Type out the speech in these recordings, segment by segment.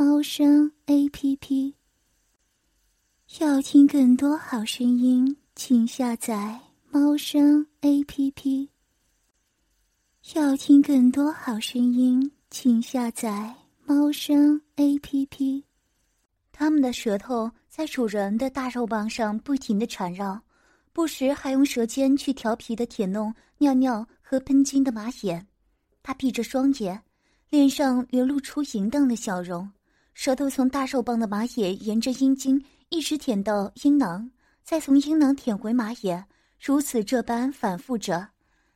猫声 A P P。要听更多好声音，请下载猫声 A P P。要听更多好声音，请下载猫声 A P P。它们的舌头在主人的大肉棒上不停的缠绕，不时还用舌尖去调皮的舔弄尿尿和喷精的马眼。他闭着双眼，脸上流露出淫荡的笑容，舌头从大肉棒的马眼沿着阴茎一直舔到阴囊，再从阴囊舔回马眼，如此这般反复着。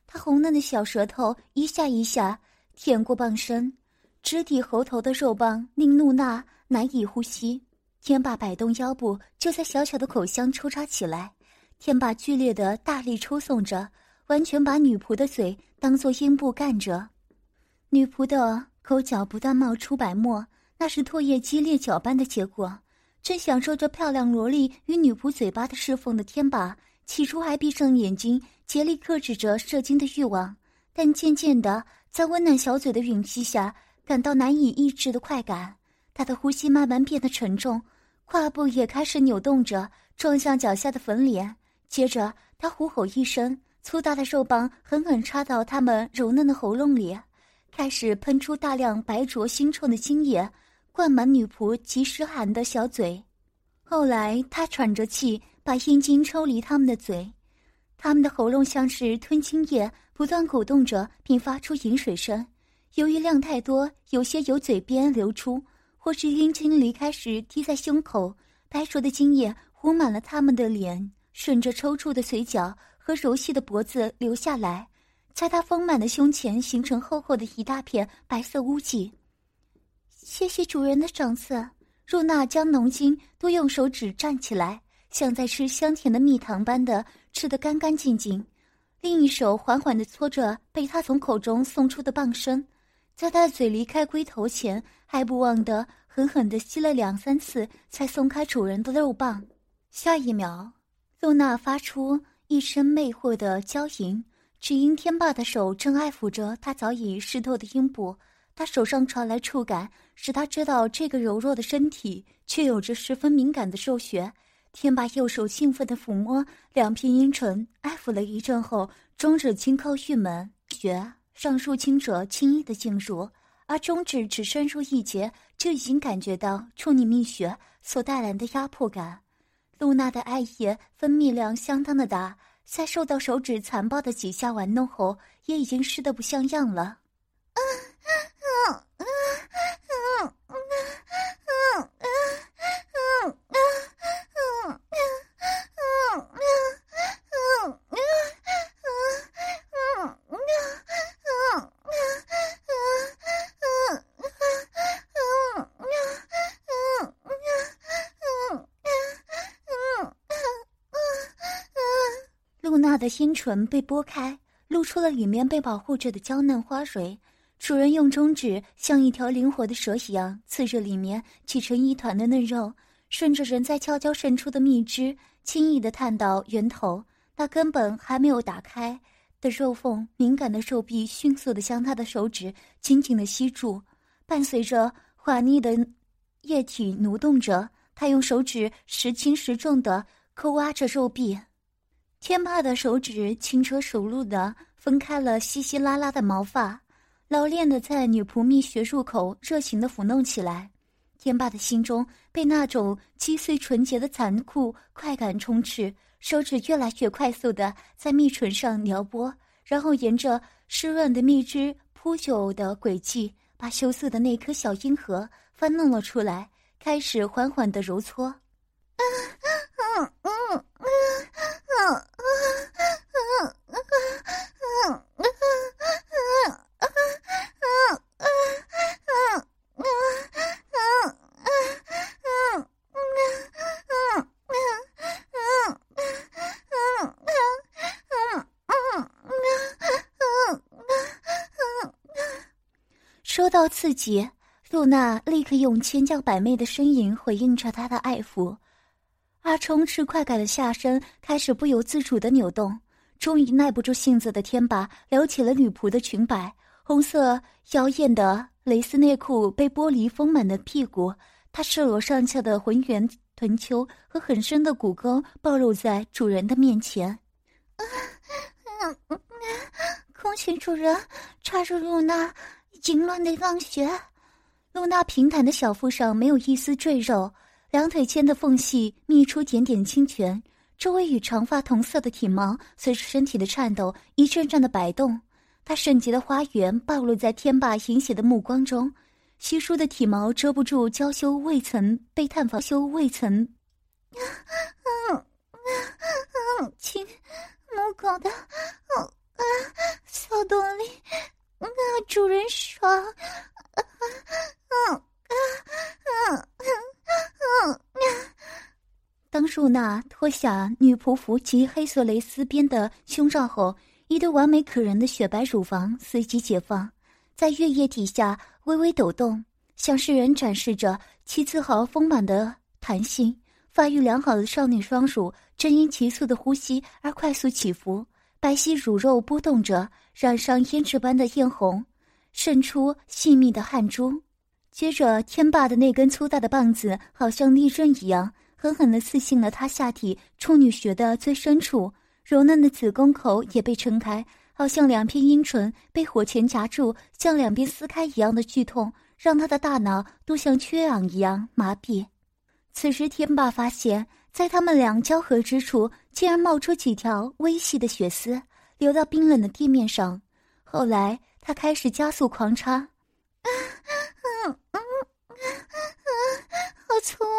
他红嫩的小舌头一下一下舔过棒身，直抵喉头的肉棒令露娜难以呼吸。天霸摆动腰部，就在小小的口腔抽插起来。天霸剧烈的大力抽送着，完全把女仆的嘴当做阴部干着。女仆的口角不断冒出白沫，那是唾液激烈搅拌的结果。正享受着漂亮萝莉与女仆嘴巴的侍奉的天霸，起初还闭上眼睛，竭力克制着射精的欲望，但渐渐的，在温暖小嘴的吮吸下，感到难以抑制的快感。他的呼吸慢慢变得沉重，胯部也开始扭动着，撞向脚下的粉脸。接着，他虎吼一声，粗大的肉棒狠狠插到他们柔嫩的喉咙里。开始喷出大量白浊腥臭的精液，灌满女仆及时寒的小嘴。后来，他喘着气把阴茎抽离他们的嘴，他们的喉咙像是吞精液，不断鼓动着，并发出饮水声。由于量太多，有些由嘴边流出，或是阴茎离开时滴在胸口，白浊的精液糊满了他们的脸，顺着抽搐的嘴角和柔细的脖子流下来。在他丰满的胸前形成厚厚的一大片白色污迹。谢谢主人的赏赐。露娜将浓精都用手指蘸起来，像在吃香甜的蜜糖般的吃得干干净净。另一手缓缓地搓着被他从口中送出的棒身，在他的嘴离开龟头前，还不忘地狠狠地吸了两三次，才松开主人的肉棒。下一秒，露娜发出一声魅惑的娇吟。只因天霸的手正爱抚着她早已湿透的阴部，他手上传来触感，使他知道这个柔弱的身体却有着十分敏感的兽穴。天霸右手兴奋地抚摸两片阴唇，爱抚了一阵后，中指轻扣玉门穴，上述轻者轻易的进入，而中指只深入一节，就已经感觉到处女蜜穴所带来的压迫感。露娜的爱液分泌量相当的大。在受到手指残暴的几下玩弄后，也已经湿得不像样了。的鲜唇被拨开，露出了里面被保护着的娇嫩花蕊。主人用中指像一条灵活的蛇一样刺着里面挤成一团的嫩肉，顺着仍在悄悄渗出的蜜汁，轻易的探到源头。那根本还没有打开的肉缝，敏感的手臂迅速的将他的手指紧紧的吸住，伴随着滑腻的液体蠕动着，他用手指时轻时重的抠挖着肉壁。天霸的手指轻车熟路地分开了稀稀拉拉的毛发，老练地在女仆蜜穴入口热情地抚弄起来。天霸的心中被那种击碎纯洁的残酷快感充斥，手指越来越快速地在蜜唇上撩拨，然后沿着湿润的蜜汁铺就的轨迹，把羞涩的那颗小阴核翻弄了出来，开始缓缓地揉搓。说到刺激，露娜立刻用千娇百媚的身影回应着他的爱抚。他充斥快感的下身开始不由自主的扭动。终于耐不住性子的天霸撩起了女仆的裙摆，红色妖艳的蕾丝内裤被剥离丰满的屁股，她赤裸上翘的浑圆臀丘和很深的骨沟暴露在主人的面前。恭喜主人插入露娜淫乱的浪穴，露娜平坦的小腹上没有一丝赘肉，两腿间的缝隙泌出点点清泉。周围与长发同色的体毛随着身体的颤抖一阵阵的摆动，他圣洁的花园暴露在天霸淫邪的目光中，稀疏的体毛遮不住娇羞未曾被探访羞未曾，嗯嗯，亲母狗的，嗯啊，小萝莉，啊，主人爽，嗯嗯嗯嗯嗯。当树娜脱下女仆服及黑色蕾丝边的胸罩后，一对完美可人的雪白乳房随即解放，在月夜底下微微抖动，向世人展示着其自豪丰满的弹性。发育良好的少女双乳正因急速的呼吸而快速起伏，白皙乳肉波动着，染上胭脂般的艳红，渗出细密的汗珠。接着，天霸的那根粗大的棒子好像利刃一样。狠狠地刺进了他下体处女穴的最深处，柔嫩的子宫口也被撑开，好像两片阴唇被火钳夹住，向两边撕开一样的剧痛，让他的大脑都像缺氧一样麻痹。此时，天霸发现，在他们俩交合之处，竟然冒出几条微细的血丝，流到冰冷的地面上。后来，他开始加速狂插，嗯嗯嗯嗯，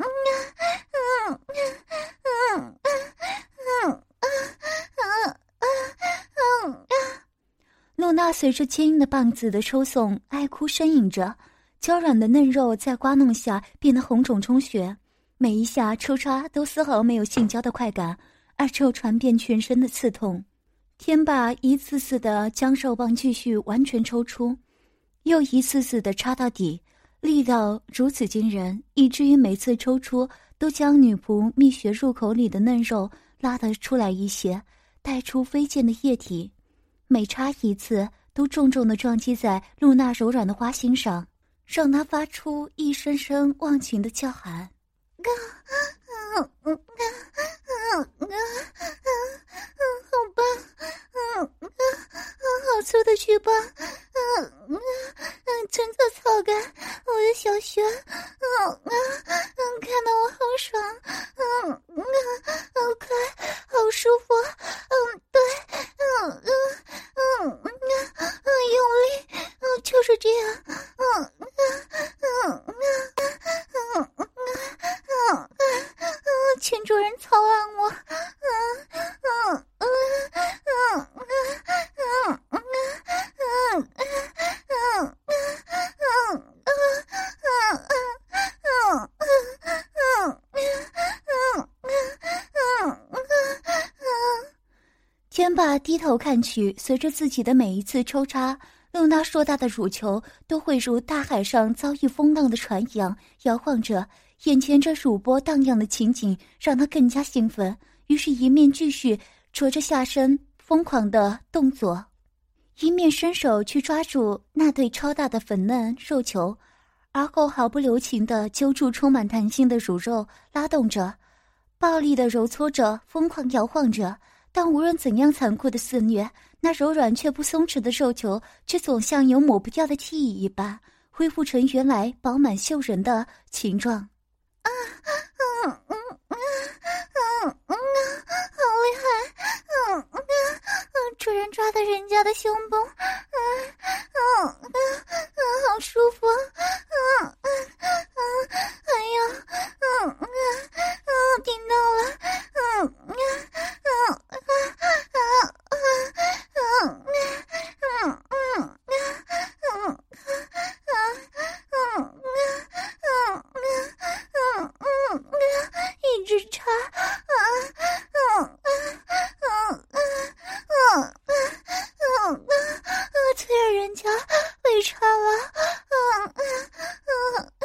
嗯嗯嗯嗯嗯嗯嗯嗯嗯嗯，露娜随着坚硬的棒子的抽送，哀哭呻吟着，娇软的嫩肉在刮弄下变得红肿充血，每一下抽插都丝毫没有性交的快感，而只有传遍全身的刺痛。天霸一次次的将肉棒继续完全抽出，又一次次的插到底，力道如此惊人，以至于每次抽出都将女仆蜜穴入口里的嫩肉拉得出来一些，带出飞溅的液体。每插一次。都重重的撞击在露娜柔软的花心上，让她发出一声声忘情的叫喊。天霸低头看去，随着自己的每一次抽插，露娜硕大的乳球都会如大海上遭遇风浪的船一样摇晃着。眼前这乳波荡漾的情景让他更加兴奋，于是，一面继续着着下身疯狂的动作，一面伸手去抓住那对超大的粉嫩肉球，而后毫不留情的揪住充满弹性的乳肉，拉动着，暴力的揉搓着，疯狂摇晃着。但无论怎样残酷的肆虐，那柔软却不松弛的肉球，却总像有抹不掉的记忆一般，恢复成原来饱满秀人的形状。主人抓的人家的胸部，嗯嗯嗯嗯，好舒服，嗯嗯嗯，哎呀，嗯嗯嗯，听到了，嗯嗯嗯嗯嗯。嗯嗯嗯嗯嗯嗯嗯嗯嗯嗯嗯嗯嗯嗯嗯嗯嗯嗯嗯嗯嗯嗯，一直插，嗯嗯嗯嗯嗯嗯嗯嗯，我催着人家被插了，嗯嗯嗯嗯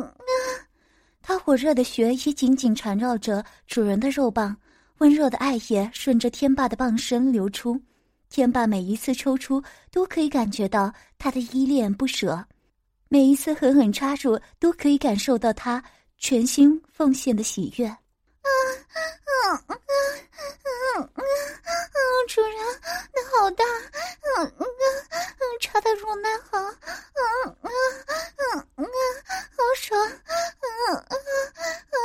嗯嗯，他火热的血已紧紧缠绕着主人的肉棒。温热的爱液顺着天霸的棒身流出。天霸每一次抽出，都可以感觉到他的依恋不舍；每一次狠狠插入，都可以感受到他全心奉献的喜悦。啊啊啊啊啊！主人，那好大，嗯嗯嗯，插的入奶好，嗯嗯嗯嗯，好爽，嗯嗯嗯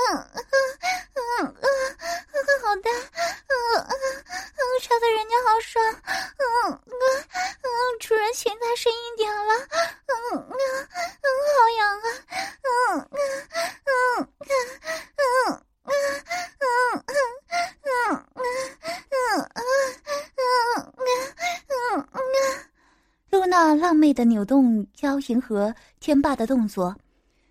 嗯嗯嗯，好大，嗯嗯嗯，插的人家好爽，嗯嗯嗯，主人现在深一点了，嗯嗯嗯，好痒啊，嗯嗯嗯嗯嗯。露娜浪媚的扭动腰，迎合天霸的动作，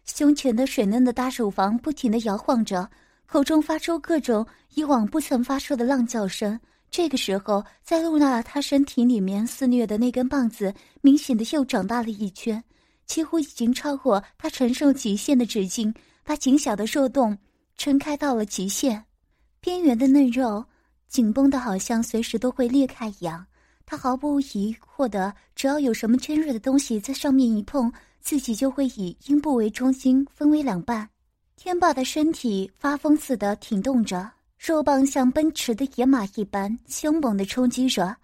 胸前的水嫩的大手房不停的摇晃着，口中发出各种以往不曾发出的浪叫声。这个时候，在露娜她身体里面肆虐的那根棒子，明显的又长大了一圈，几乎已经超过她承受极限的直径，把紧小的肉洞撑开到了极限，边缘的嫩肉紧绷的好像随时都会裂开一样。他毫不疑惑的，只要有什么尖锐的东西在上面一碰，自己就会以阴部为中心分为两半。天霸的身体发疯似的挺动着，肉棒像奔驰的野马一般凶猛的冲击着，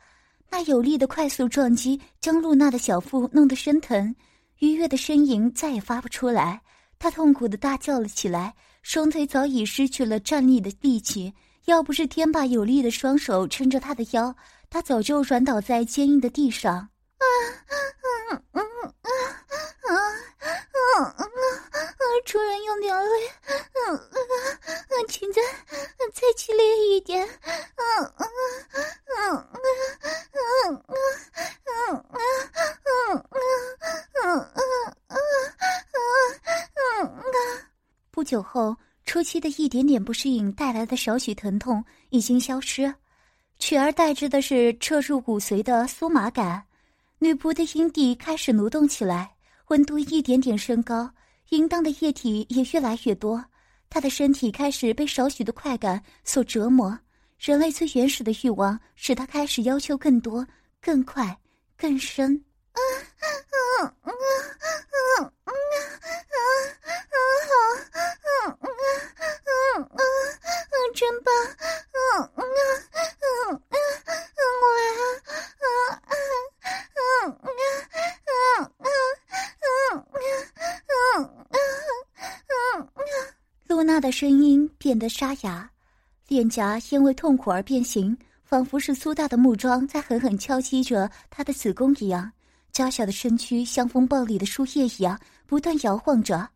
那有力的快速撞击将露娜的小腹弄得生疼，愉悦的呻吟再也发不出来。她痛苦的大叫了起来，双腿早已失去了站立的力气，要不是天霸有力的双手撑着她的腰。他早就软倒在坚硬的地上。啊，啊啊啊啊啊啊啊，主人用点力，啊啊啊，请再再激烈一点。啊啊啊啊啊啊啊啊啊啊啊啊啊。不久后，初期的一点点不适应带来的少许疼痛已经消失。取而代之的是彻入骨髓的酥麻感，女仆的阴蒂开始蠕动起来，温度一点点升高，淫荡的液体也越来越多。她的身体开始被少许的快感所折磨，人类最原始的欲望使她开始要求更多、更快、更深。嗯嗯嗯嗯嗯嗯嗯的声音变得沙哑，脸颊因为痛苦而变形，仿佛是粗大的木桩在狠狠敲击着她的子宫一样。娇小的身躯像风暴里的树叶一样不断摇晃着，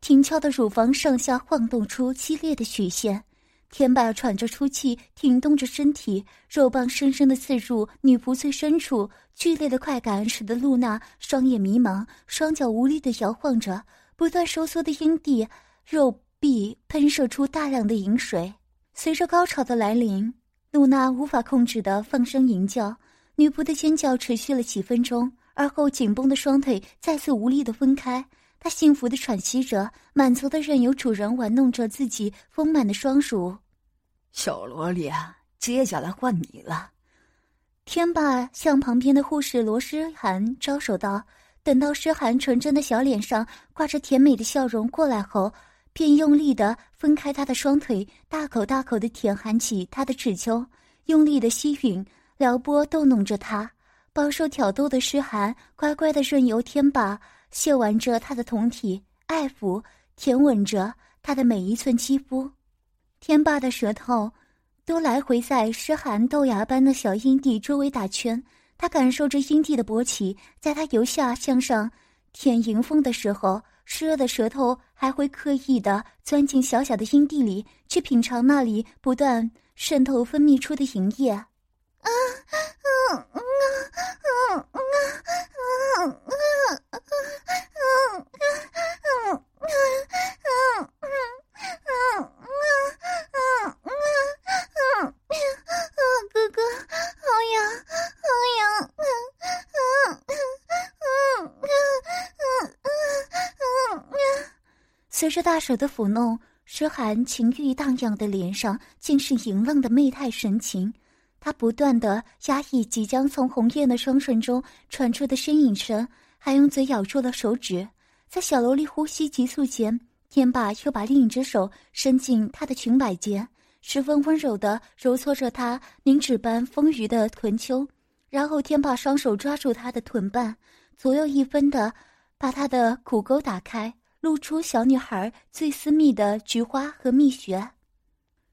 挺翘的乳房上下晃动出激烈的曲线。天霸喘着粗气，挺动着身体，肉棒深深的刺入女仆最深处，剧烈的快感使得露娜双眼迷茫，双脚无力的摇晃着，不断收缩的阴蒂肉壁喷射出大量的饮水。随着高潮的来临，露娜无法控制的放声吟叫，女仆的尖叫持续了几分钟。而后，紧绷的双腿再次无力的分开，她幸福的喘息着，满足的任由主人玩弄着自己丰满的双乳。小萝莉，啊接下来换你了。天霸向旁边的护士罗诗涵招手道。等到诗涵纯真的小脸上挂着甜美的笑容过来后，便用力的分开他的双腿，大口大口的舔含起他的齿丘，用力的吸吮、撩拨、逗弄着他。饱受挑逗的诗涵乖乖的任由天霸亵玩着他的酮体，爱抚、舔吻着他的每一寸肌肤。天霸的舌头都来回在诗涵豆芽般的小阴蒂周围打圈，他感受着阴蒂的勃起，在他由下向上舔迎风的时候，湿热的舌头还会刻意的钻进小小的阴蒂里，去品尝那里不断渗透分泌出的淫液。啊，嗯嗯嗯嗯嗯嗯嗯嗯嗯嗯嗯随着大手的抚弄，诗涵情欲荡漾的脸上尽是淫浪的媚态神情，他不断的压抑即将从红艳的双唇中传出的呻吟声，还用嘴咬住了手指。在小萝莉呼吸急促间，天霸又把另一只手伸进她的裙摆间，十分温柔的揉搓着她凝脂般丰腴的臀丘，然后天霸双手抓住她的臀瓣，左右一分的把她的骨沟打开。露出小女孩最私密的菊花和蜜穴，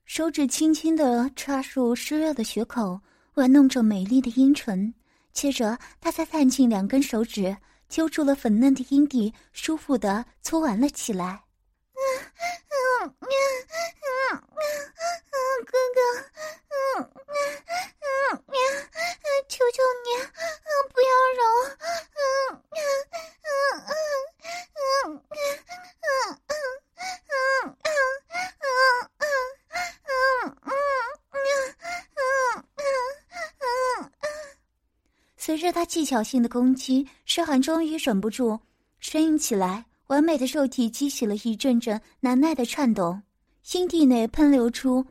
手指轻轻的插入湿热的血口，玩弄着美丽的阴唇。接着，她再探进两根手指，揪住了粉嫩的阴蒂，舒服地搓完了起来。技巧性的攻击，诗涵终于忍不住呻吟起来。完美的肉体激起了一阵阵难耐的颤动，心地内喷流出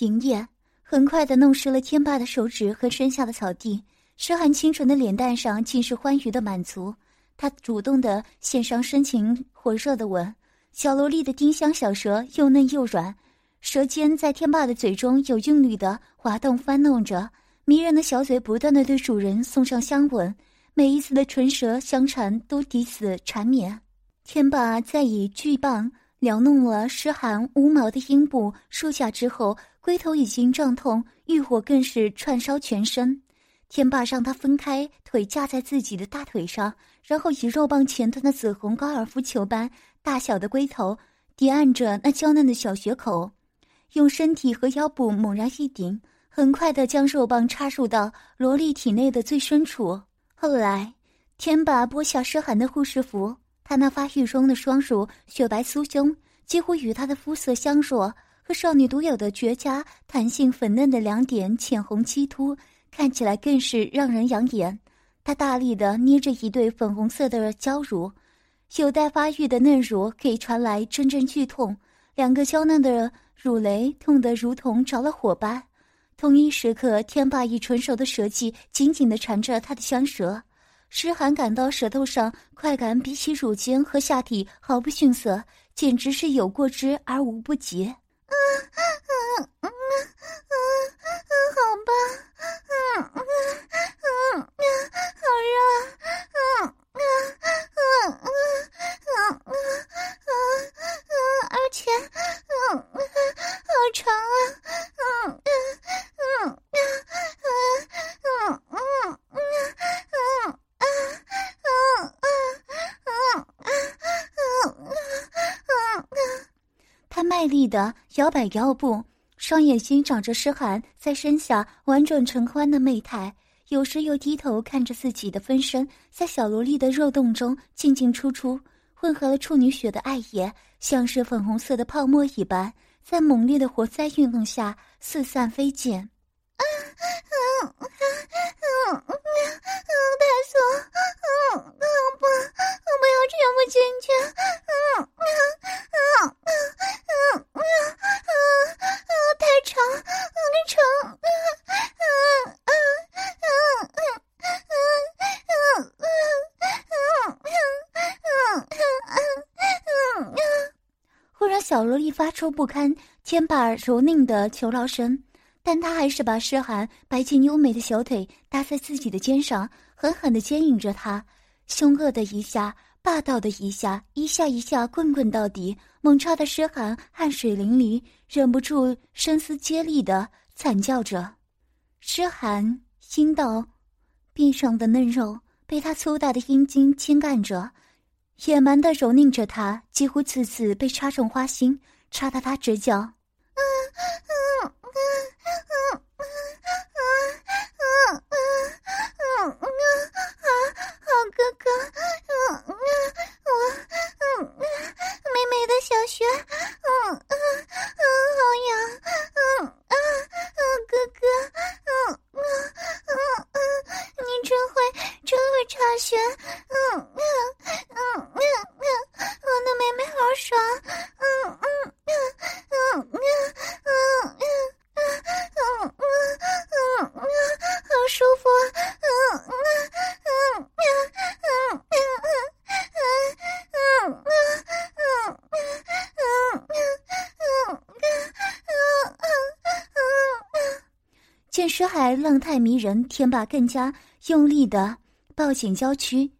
银液，很快的弄湿了天霸的手指和身下的草地。诗涵清纯的脸蛋上尽是欢愉的满足，他主动的献上深情火热的吻，小萝莉的丁香小舌又嫩又软，舌尖在天霸的嘴中有韵律的滑动翻弄着，迷人的小嘴不断的对主人送上香吻，每一次的唇舌相缠都抵死缠绵。天霸在以巨棒撩弄了湿寒无毛的阴部、数下之后，龟头已经胀痛，欲火更是串烧全身。天霸让他分开腿架在自己的大腿上，然后以肉棒前端的紫红高尔夫球般大小的龟头抵按着那娇嫩的小穴口，用身体和腰部猛然一顶，很快的将肉棒插入到萝莉体内的最深处。后来，天霸剥下湿寒的护士服。他那发育中的双乳雪白酥胸，几乎与他的肤色相若，和少女独有的绝佳弹性粉嫩的两点浅红漆凸，看起来更是让人养眼。他大力的捏着一对粉红色的娇乳，有待发育的嫩乳可以传来阵阵剧痛，两个娇嫩的乳蕾痛得如同着了火般。同一时刻，天霸以纯熟的舌技紧紧的缠着他的香舌。诗涵感到舌头上快感比起乳尖和下体毫不逊色，简直是有过之而无不及。啊啊啊啊啊，好吧，嗯嗯嗯嗯，好热，嗯嗯嗯嗯嗯嗯嗯嗯，而且嗯嗯好长啊，嗯嗯嗯嗯嗯嗯嗯嗯。他卖力的摇摆腰部，双眼欣赏着诗涵在身下婉转承欢的媚态，有时又低头看着自己的分身在小萝莉的肉洞中进进出出，混合了处女血的爱液，像是粉红色的泡沫一般，在猛烈的活塞运动下四散飞溅。嗯，太松，嗯嗯不，不要全部进去，嗯嗯嗯嗯嗯嗯嗯太长，太长，嗯嗯嗯嗯嗯嗯嗯嗯嗯嗯嗯，忽然小萝莉发出不堪天霸柔拧的求饶声。但他还是把诗涵白净优美的小腿搭在自己的肩上狠狠的牵引着她凶恶的一下霸道的一下一下一下棍棍到底猛插的诗涵汗水淋漓忍不住声嘶竭力的惨叫着。诗涵心道臂上的嫩肉被他粗大的阴茎牵干着野蛮的蹂躏着他几乎次次被插中花心插得他直叫小雪，嗯嗯嗯，好痒，嗯嗯嗯，哥哥，嗯嗯嗯嗯，你真会，真会插血，嗯嗯嗯嗯嗯，我的妹妹好爽，嗯嗯嗯。见尸骸浪太迷人，天霸更加用力的抱紧娇躯，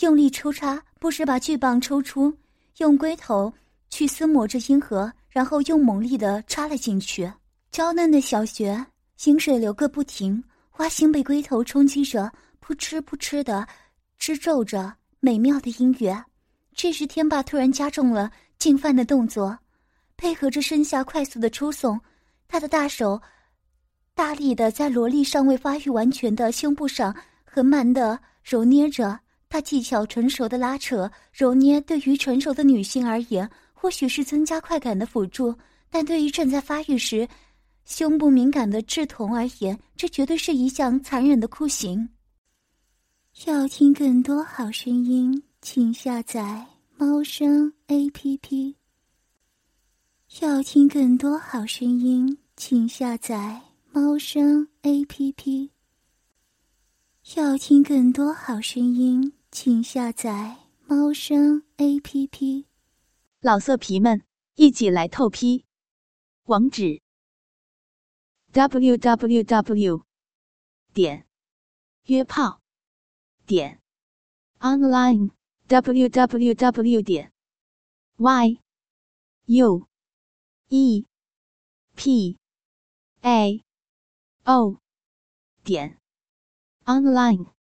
用力抽插，不时把巨棒抽出，用龟头去撕磨着阴核，然后又猛力的插了进去。娇嫩的小穴，饮水流个不停，花心被龟头冲击着，扑哧扑哧的织皱着美妙的音乐。这时，天霸突然加重了进犯的动作，配合着身下快速的抽送，他的大手。大力的在萝莉尚未发育完全的胸部上很慢的揉捏着，他技巧成熟的拉扯揉捏，对于成熟的女性而言，或许是增加快感的辅助，但对于正在发育时胸部敏感的稚童而言，这绝对是一项残忍的酷刑。要听更多好声音，请下载猫声 A P P。要听更多好声音，请下载。猫声 A P P，要听更多好声音，请下载猫声 A P P。老色皮们，一起来透批！网址：w w w 点约炮点 online w w w 点 y u e p a。O，点，online。